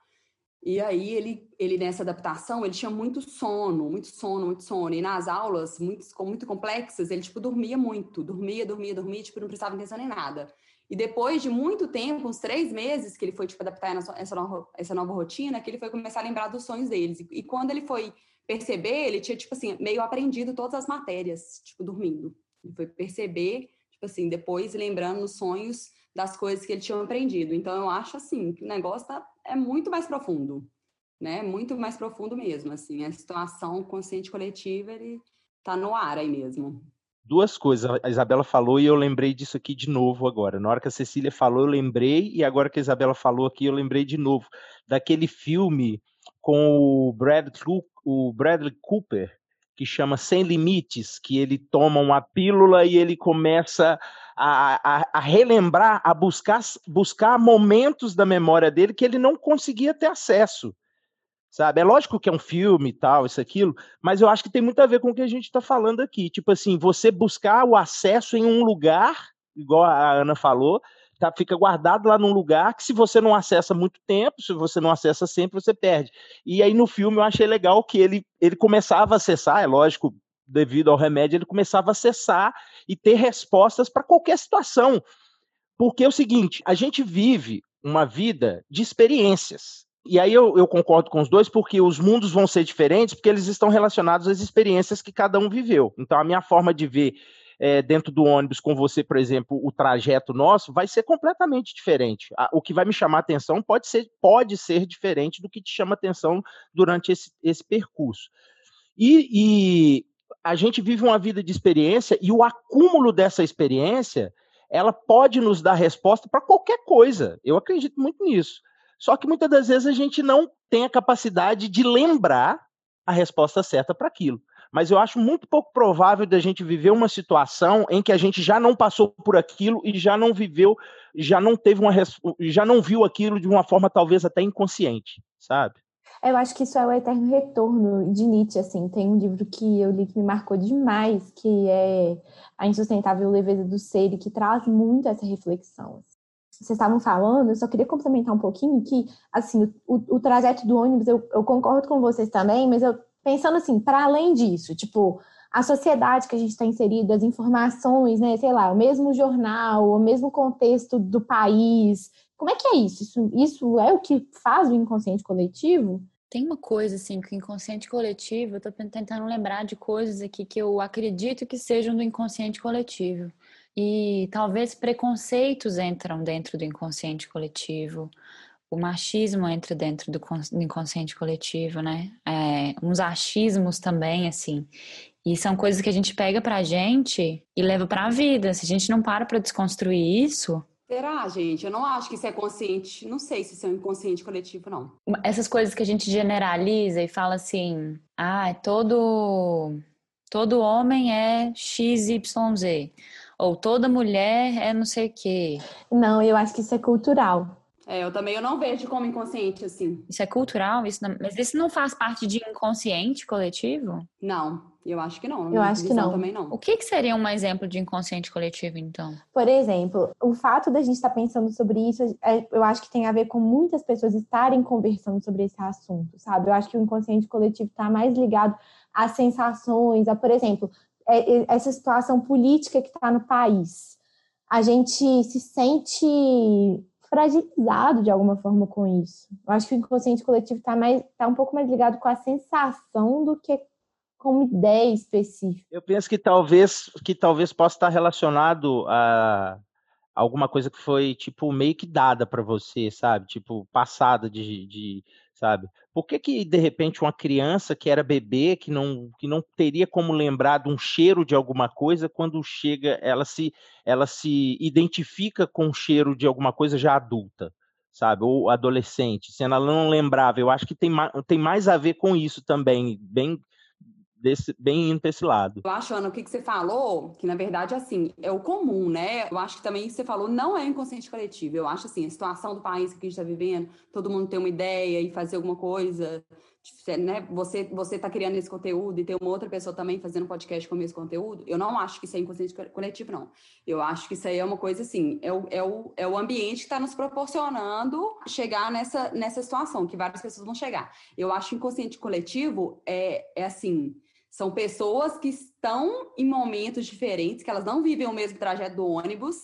E aí ele, ele nessa adaptação, ele tinha muito sono, muito sono, muito sono. E nas aulas, muito, muito complexas, ele tipo dormia muito, dormia, dormia, dormia, tipo não prestava atenção em nada. E depois de muito tempo, uns três meses que ele foi tipo adaptar essa nova, essa nova rotina, que ele foi começar a lembrar dos sonhos deles. E, e quando ele foi perceber, ele tinha tipo assim meio aprendido todas as matérias, tipo dormindo. Ele foi perceber, tipo assim, depois lembrando nos sonhos das coisas que ele tinha aprendido. Então eu acho assim que o negócio tá é muito mais profundo, né? Muito mais profundo mesmo, assim. A situação consciente coletiva, ele tá no ar aí mesmo. Duas coisas, a Isabela falou e eu lembrei disso aqui de novo agora. Na hora que a Cecília falou, eu lembrei, e agora que a Isabela falou aqui, eu lembrei de novo daquele filme com o, Brad, o Bradley Cooper, que chama Sem Limites, que ele toma uma pílula e ele começa a, a, a, relembrar, a buscar, buscar momentos da memória dele que ele não conseguia ter acesso. Sabe? É lógico que é um filme tal, isso, aquilo, mas eu acho que tem muito a ver com o que a gente está falando aqui. Tipo assim, você buscar o acesso em um lugar, igual a Ana falou, tá, fica guardado lá num lugar que se você não acessa muito tempo, se você não acessa sempre, você perde. E aí no filme eu achei legal que ele, ele começava a acessar, é lógico, devido ao remédio, ele começava a acessar e ter respostas para qualquer situação. Porque é o seguinte, a gente vive uma vida de experiências. E aí eu, eu, concordo com os dois, porque os mundos vão ser diferentes, porque eles estão relacionados às experiências que cada um viveu. Então, a minha forma de ver é, dentro do ônibus com você, por exemplo, o trajeto nosso, vai ser completamente diferente. O que vai me chamar atenção pode ser, pode ser diferente do que te chama atenção durante esse, esse percurso. E, e a gente vive uma vida de experiência e o acúmulo dessa experiência, ela pode nos dar resposta para qualquer coisa. Eu acredito muito nisso. Só que muitas das vezes a gente não tem a capacidade de lembrar a resposta certa para aquilo. Mas eu acho muito pouco provável da gente viver uma situação em que a gente já não passou por aquilo e já não viveu, já não teve uma já não viu aquilo de uma forma talvez até inconsciente, sabe? Eu acho que isso é o eterno retorno de Nietzsche, assim. Tem um livro que eu li que me marcou demais, que é A Insustentável Leveza do Ser, e que traz muito essa reflexão. Vocês estavam falando, eu só queria complementar um pouquinho que, assim, o, o trajeto do ônibus, eu, eu concordo com vocês também, mas eu pensando assim, para além disso, tipo, a sociedade que a gente está inserido, as informações, né? Sei lá, o mesmo jornal, o mesmo contexto do país. Como é que é isso? Isso, isso é o que faz o inconsciente coletivo? Tem uma coisa assim que o inconsciente coletivo, eu tô tentando lembrar de coisas aqui que eu acredito que sejam do inconsciente coletivo. E talvez preconceitos entram dentro do inconsciente coletivo. O machismo entra dentro do inconsciente coletivo, né? É, uns achismos também, assim. E são coisas que a gente pega pra gente e leva pra vida. Se a gente não para pra desconstruir isso, Será, gente? Eu não acho que isso é consciente. Não sei se isso é um inconsciente coletivo, não. Essas coisas que a gente generaliza e fala assim: ah, todo, todo homem é XYZ. Ou toda mulher é não sei o quê. Não, eu acho que isso é cultural. É, eu também eu não vejo como inconsciente, assim. Isso é cultural? Isso não... Mas isso não faz parte de inconsciente coletivo? Não, eu acho que não. Eu acho que não. Também não. O que, que seria um exemplo de inconsciente coletivo, então? Por exemplo, o fato da gente estar pensando sobre isso, é, eu acho que tem a ver com muitas pessoas estarem conversando sobre esse assunto, sabe? Eu acho que o inconsciente coletivo está mais ligado às sensações, a, por exemplo, é, é, essa situação política que está no país. A gente se sente fragilizado de alguma forma com isso. Eu acho que o inconsciente coletivo está mais tá um pouco mais ligado com a sensação do que com uma ideia específica. Eu penso que talvez que talvez possa estar relacionado a alguma coisa que foi tipo meio que dada para você, sabe? Tipo passada de, de sabe? Por que, que, de repente, uma criança que era bebê, que não, que não teria como lembrar de um cheiro de alguma coisa, quando chega, ela se, ela se identifica com o cheiro de alguma coisa já adulta, sabe? Ou adolescente, se ela não lembrava. Eu acho que tem, tem mais a ver com isso também, bem desse, bem indo para esse lado. Eu acho, Ana, o que, que você falou, que na verdade, assim, é o comum, né? Eu acho que também o que você falou não é inconsciente coletivo. Eu acho, assim, a situação do país que a gente está vivendo, todo mundo tem uma ideia e fazer alguma coisa, né? Você, você tá criando esse conteúdo e tem uma outra pessoa também fazendo podcast com esse conteúdo. Eu não acho que isso é inconsciente coletivo, não. Eu acho que isso aí é uma coisa, assim, é o, é o, é o ambiente que está nos proporcionando chegar nessa, nessa situação, que várias pessoas vão chegar. Eu acho que inconsciente coletivo é, é assim são pessoas que estão em momentos diferentes, que elas não vivem o mesmo trajeto do ônibus,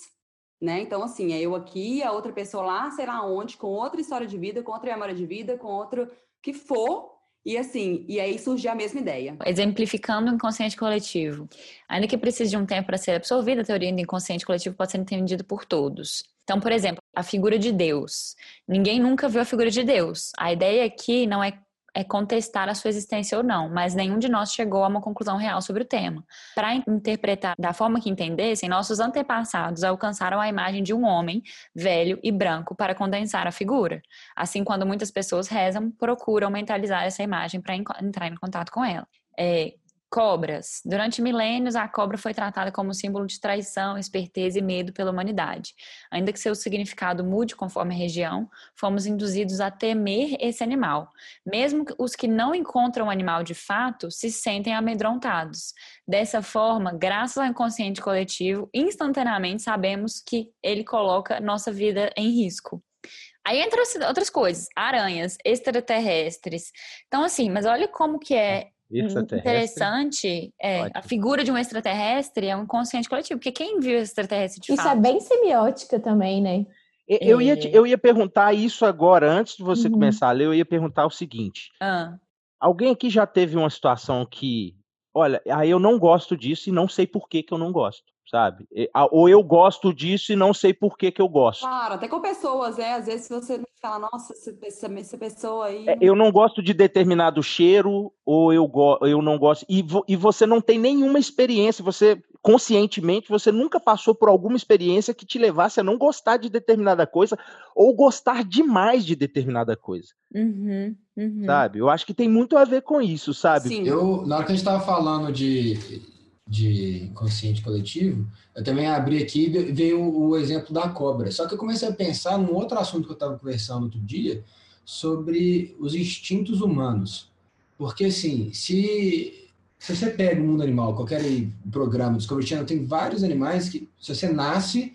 né? Então, assim, é eu aqui, a outra pessoa lá, sei lá onde, com outra história de vida, com outra memória de vida, com outro que for. E assim, e aí surge a mesma ideia. Exemplificando o inconsciente coletivo. Ainda que precise de um tempo para ser absorvida, a teoria do inconsciente coletivo pode ser entendida por todos. Então, por exemplo, a figura de Deus. Ninguém nunca viu a figura de Deus. A ideia aqui não é é contestar a sua existência ou não, mas nenhum de nós chegou a uma conclusão real sobre o tema. Para interpretar da forma que entendessem, nossos antepassados alcançaram a imagem de um homem velho e branco para condensar a figura. Assim, quando muitas pessoas rezam, procuram mentalizar essa imagem para entrar em contato com ela. É, Cobras. Durante milênios, a cobra foi tratada como símbolo de traição, esperteza e medo pela humanidade. Ainda que seu significado mude conforme a região, fomos induzidos a temer esse animal. Mesmo os que não encontram o animal de fato se sentem amedrontados. Dessa forma, graças ao inconsciente coletivo, instantaneamente sabemos que ele coloca nossa vida em risco. Aí entram outras coisas, aranhas, extraterrestres. Então, assim, mas olha como que é interessante é a figura de um extraterrestre é um inconsciente coletivo, porque quem viu extraterrestre de Isso fato? é bem semiótica também, né? Eu, é... ia, eu ia perguntar isso agora, antes de você uhum. começar a ler, eu ia perguntar o seguinte. Ah. Alguém aqui já teve uma situação que, olha, aí eu não gosto disso e não sei por que, que eu não gosto sabe? Ou eu gosto disso e não sei por que, que eu gosto. Claro, até com pessoas, né? Às vezes você fala, nossa, essa, essa pessoa aí. É, eu não gosto de determinado cheiro, ou eu, go eu não gosto. E, vo e você não tem nenhuma experiência, você conscientemente, você nunca passou por alguma experiência que te levasse a não gostar de determinada coisa, ou gostar demais de determinada coisa. Uhum, uhum. Sabe? Eu acho que tem muito a ver com isso, sabe? Sim. Eu, na hora que a gente estava falando de de inconsciente coletivo, eu também abri aqui e veio o exemplo da cobra. Só que eu comecei a pensar num outro assunto que eu estava conversando outro dia, sobre os instintos humanos. Porque, assim, se, se você pega o mundo animal, qualquer programa, Discovery Channel, tem vários animais que, se você nasce,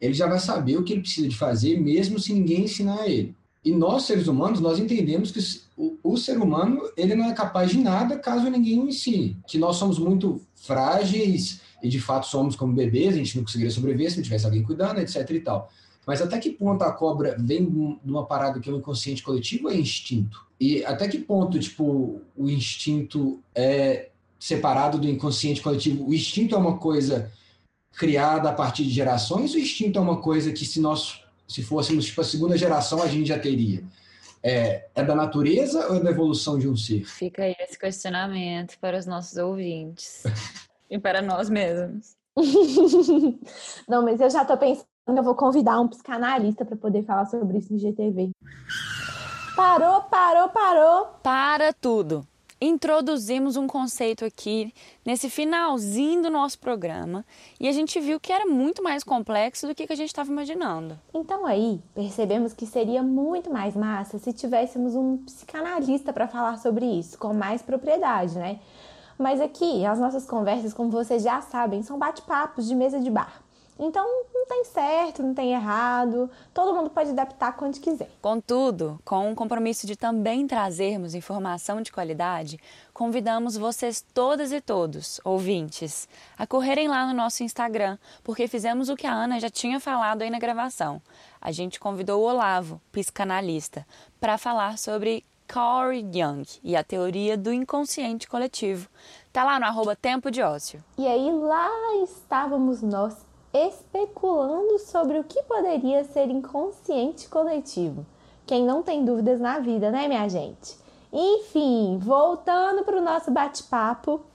ele já vai saber o que ele precisa de fazer, mesmo se ninguém ensinar ele. E nós, seres humanos, nós entendemos que o, o ser humano ele não é capaz de nada caso ninguém o ensine. Que nós somos muito frágeis e de fato somos como bebês, a gente não conseguiria sobreviver se não tivesse alguém cuidando, etc e tal. Mas até que ponto a cobra vem de uma parada que é o inconsciente coletivo é instinto? E até que ponto, tipo, o instinto é separado do inconsciente coletivo? O instinto é uma coisa criada a partir de gerações, o instinto é uma coisa que se nós se fôssemos tipo a segunda geração a gente já teria. É, é da natureza ou é da evolução de um ser? Fica aí esse questionamento para os nossos ouvintes e para nós mesmos. Não, mas eu já estou pensando, eu vou convidar um psicanalista para poder falar sobre isso no GTV. Parou, parou, parou. Para tudo introduzimos um conceito aqui nesse finalzinho do nosso programa e a gente viu que era muito mais complexo do que a gente estava imaginando. Então aí percebemos que seria muito mais massa se tivéssemos um psicanalista para falar sobre isso com mais propriedade, né? Mas aqui as nossas conversas, como vocês já sabem, são bate-papos de mesa de bar. Então, não tem certo, não tem errado, todo mundo pode adaptar quando quiser. Contudo, com o compromisso de também trazermos informação de qualidade, convidamos vocês todas e todos, ouvintes, a correrem lá no nosso Instagram, porque fizemos o que a Ana já tinha falado aí na gravação. A gente convidou o Olavo, psicanalista, para falar sobre Carl Jung e a teoria do inconsciente coletivo. Tá lá no arroba Tempo de Ócio. E aí lá estávamos nós especulando sobre o que poderia ser inconsciente coletivo. Quem não tem dúvidas na vida, né, minha gente? Enfim, voltando para o nosso bate-papo.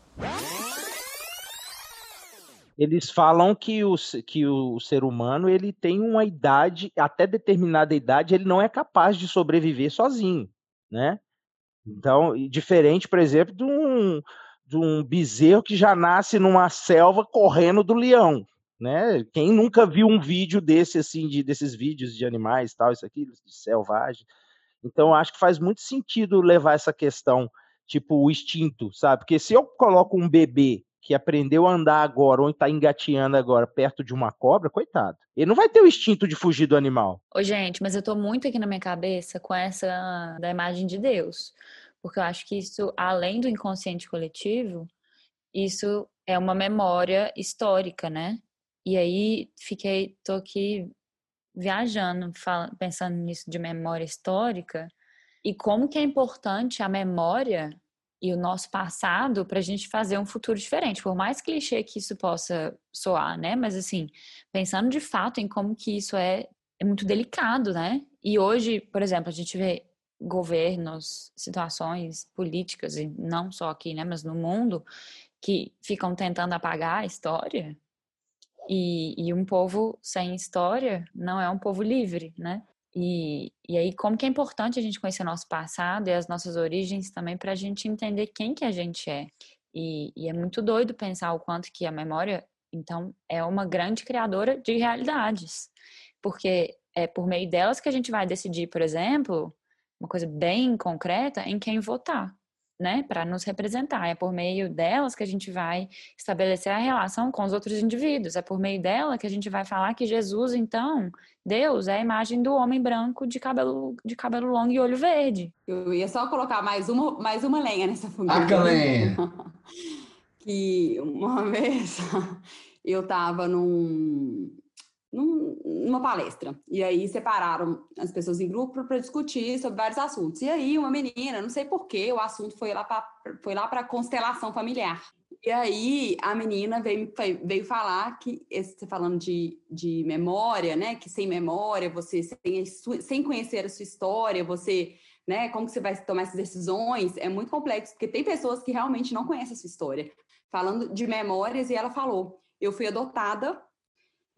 Eles falam que o, que o ser humano ele tem uma idade, até determinada idade, ele não é capaz de sobreviver sozinho, né? Então, diferente, por exemplo, de um, de um bezerro que já nasce numa selva correndo do leão, né? Quem nunca viu um vídeo desse assim, de, desses vídeos de animais, tal, isso aqui, de selvagem. Então, acho que faz muito sentido levar essa questão, tipo, o instinto, sabe? Porque se eu coloco um bebê que aprendeu a andar agora ou está engateando agora perto de uma cobra, coitado. Ele não vai ter o instinto de fugir do animal. Ô, gente, mas eu tô muito aqui na minha cabeça com essa da imagem de Deus. Porque eu acho que isso, além do inconsciente coletivo, isso é uma memória histórica, né? E aí fiquei, tô aqui viajando, pensando nisso de memória histórica e como que é importante a memória e o nosso passado para a gente fazer um futuro diferente, por mais clichê que isso possa soar, né? Mas assim, pensando de fato em como que isso é, é muito delicado, né? E hoje, por exemplo, a gente vê governos, situações políticas e não só aqui, né, mas no mundo que ficam tentando apagar a história e, e, um povo sem história não é um povo livre, né? E, e aí, como que é importante a gente conhecer nosso passado e as nossas origens também para a gente entender quem que a gente é. E, e é muito doido pensar o quanto que a memória, então, é uma grande criadora de realidades. Porque é por meio delas que a gente vai decidir, por exemplo, uma coisa bem concreta, em quem votar né, para nos representar. É por meio delas que a gente vai estabelecer a relação com os outros indivíduos. É por meio dela que a gente vai falar que Jesus, então, Deus é a imagem do homem branco de cabelo de cabelo longo e olho verde. Eu ia só colocar mais uma mais uma lenha nessa fogueira. A lenha. que uma vez eu estava num num, numa palestra. E aí separaram as pessoas em grupo para discutir sobre vários assuntos. E aí uma menina, não sei porquê, o assunto foi lá para constelação familiar. E aí a menina veio, veio falar que, você falando de, de memória, né? Que sem memória, você sem, sem conhecer a sua história, você, né? Como que você vai tomar essas decisões? É muito complexo, porque tem pessoas que realmente não conhecem a sua história. Falando de memórias, e ela falou: eu fui adotada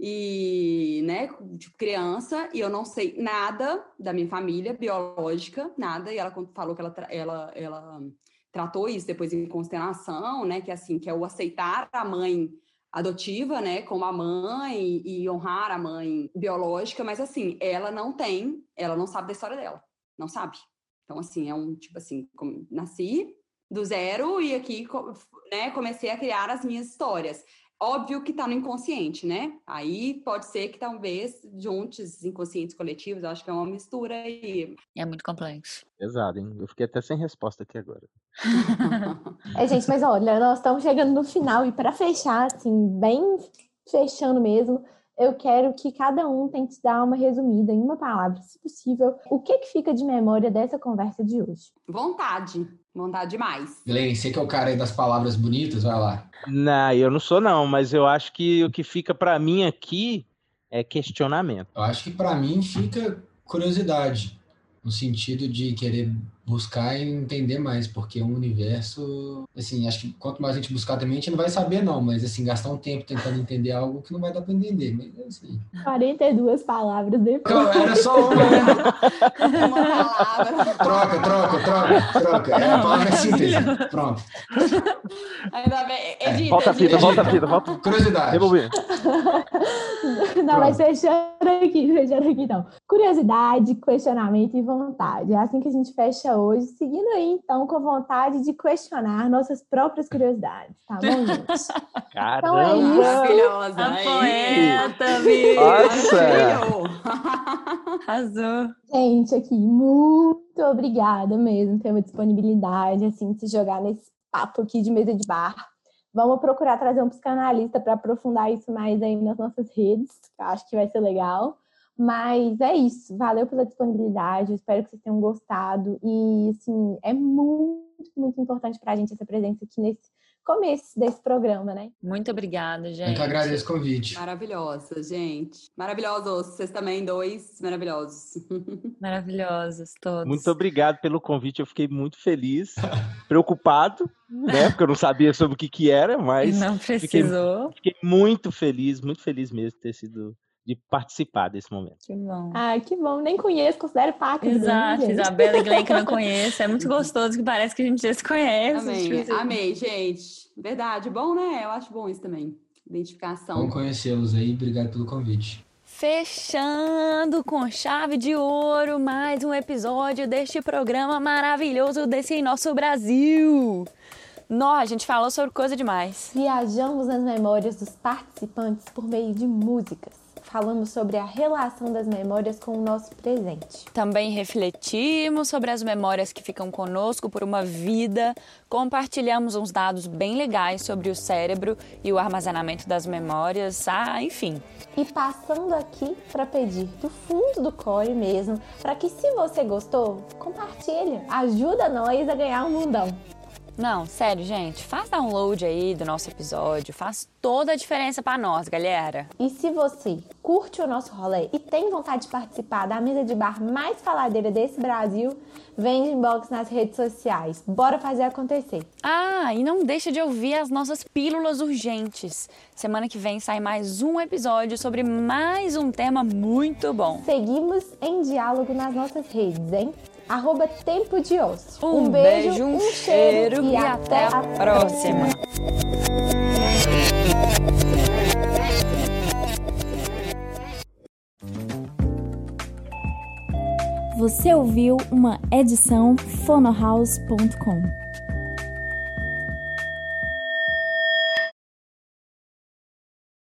e, né, tipo, criança, e eu não sei nada da minha família biológica, nada, e ela falou que ela, ela, ela tratou isso depois em constelação, né, que é assim, que é o aceitar a mãe adotiva, né, como a mãe e honrar a mãe biológica, mas assim, ela não tem, ela não sabe da história dela, não sabe. Então, assim, é um, tipo assim, nasci do zero e aqui, né, comecei a criar as minhas histórias óbvio que está no inconsciente, né? Aí pode ser que talvez juntes inconscientes coletivos, eu acho que é uma mistura aí. É muito complexo. Pesado, hein? Eu fiquei até sem resposta aqui agora. É, gente, mas olha, nós estamos chegando no final e para fechar, assim, bem fechando mesmo, eu quero que cada um tente dar uma resumida em uma palavra, se possível. O que, que fica de memória dessa conversa de hoje? Vontade. Vontade demais. Glenn, você que é o cara aí das palavras bonitas, vai lá. Não, eu não sou não, mas eu acho que o que fica para mim aqui é questionamento. Eu acho que para mim fica curiosidade, no sentido de querer buscar e entender mais, porque é um universo, assim, acho que quanto mais a gente buscar também, a gente não vai saber não, mas assim, gastar um tempo tentando entender algo que não vai dar para entender, mas é assim. 42 palavras depois. Então, era só uma, né? Uma palavra. Troca, troca, troca, troca. É, a palavra é síntese. Pronto. Ainda bem. Edita, Volta a fita, volta a fita, volta. Curiosidade. Devolver. Não, mas fechando aqui, fechando aqui então. Curiosidade, questionamento e vontade. É assim que a gente fecha hoje, seguindo aí então com vontade de questionar nossas próprias curiosidades, tá bom, gente? Então é isso. Maravilhosa. A poeta, bicho. Nossa. Arrasou. Gente, aqui, muito obrigada mesmo pela disponibilidade, assim, de se jogar nesse papo aqui de mesa de bar. Vamos procurar trazer um psicanalista para aprofundar isso mais aí nas nossas redes, que eu acho que vai ser legal. Mas é isso, valeu pela disponibilidade, espero que vocês tenham gostado. E, assim, é muito, muito importante para a gente essa presença aqui nesse começo desse programa, né? Muito obrigada, gente. que agradeço o convite. Maravilhosa, gente. Maravilhosos. Vocês também, dois maravilhosos. Maravilhosos todos. Muito obrigado pelo convite, eu fiquei muito feliz, preocupado, né? Porque eu não sabia sobre o que que era, mas Não precisou. fiquei muito feliz, muito feliz mesmo de ter sido de participar desse momento. Que bom. Ah, que bom, nem conheço, considero parte do Exato, gente. Isabela e Glenn que eu não conheço. É muito gostoso que parece que a gente já se conhece. Amei, tipo assim. amei, gente. Verdade, bom, né? Eu acho bom isso também. Identificação. Bom conhecê-los aí, obrigado pelo convite. Fechando com chave de ouro mais um episódio deste programa maravilhoso desse nosso Brasil. Nó, a gente falou sobre coisa demais. Viajamos nas memórias dos participantes por meio de músicas. Falamos sobre a relação das memórias com o nosso presente. Também refletimos sobre as memórias que ficam conosco por uma vida, compartilhamos uns dados bem legais sobre o cérebro e o armazenamento das memórias, ah, enfim. E passando aqui para pedir do fundo do core mesmo, para que se você gostou, compartilha, ajuda nós a ganhar um mundão. Não, sério, gente, faz download aí do nosso episódio, faz toda a diferença pra nós, galera. E se você curte o nosso rolê e tem vontade de participar da mesa de bar mais faladeira desse Brasil, vem de inbox nas redes sociais. Bora fazer acontecer. Ah, e não deixa de ouvir as nossas pílulas urgentes. Semana que vem sai mais um episódio sobre mais um tema muito bom. Seguimos em diálogo nas nossas redes, hein? Arroba Tempo de Osso. Um, beijo, um cheiro e até a próxima. Você ouviu uma edição fonohouse.com.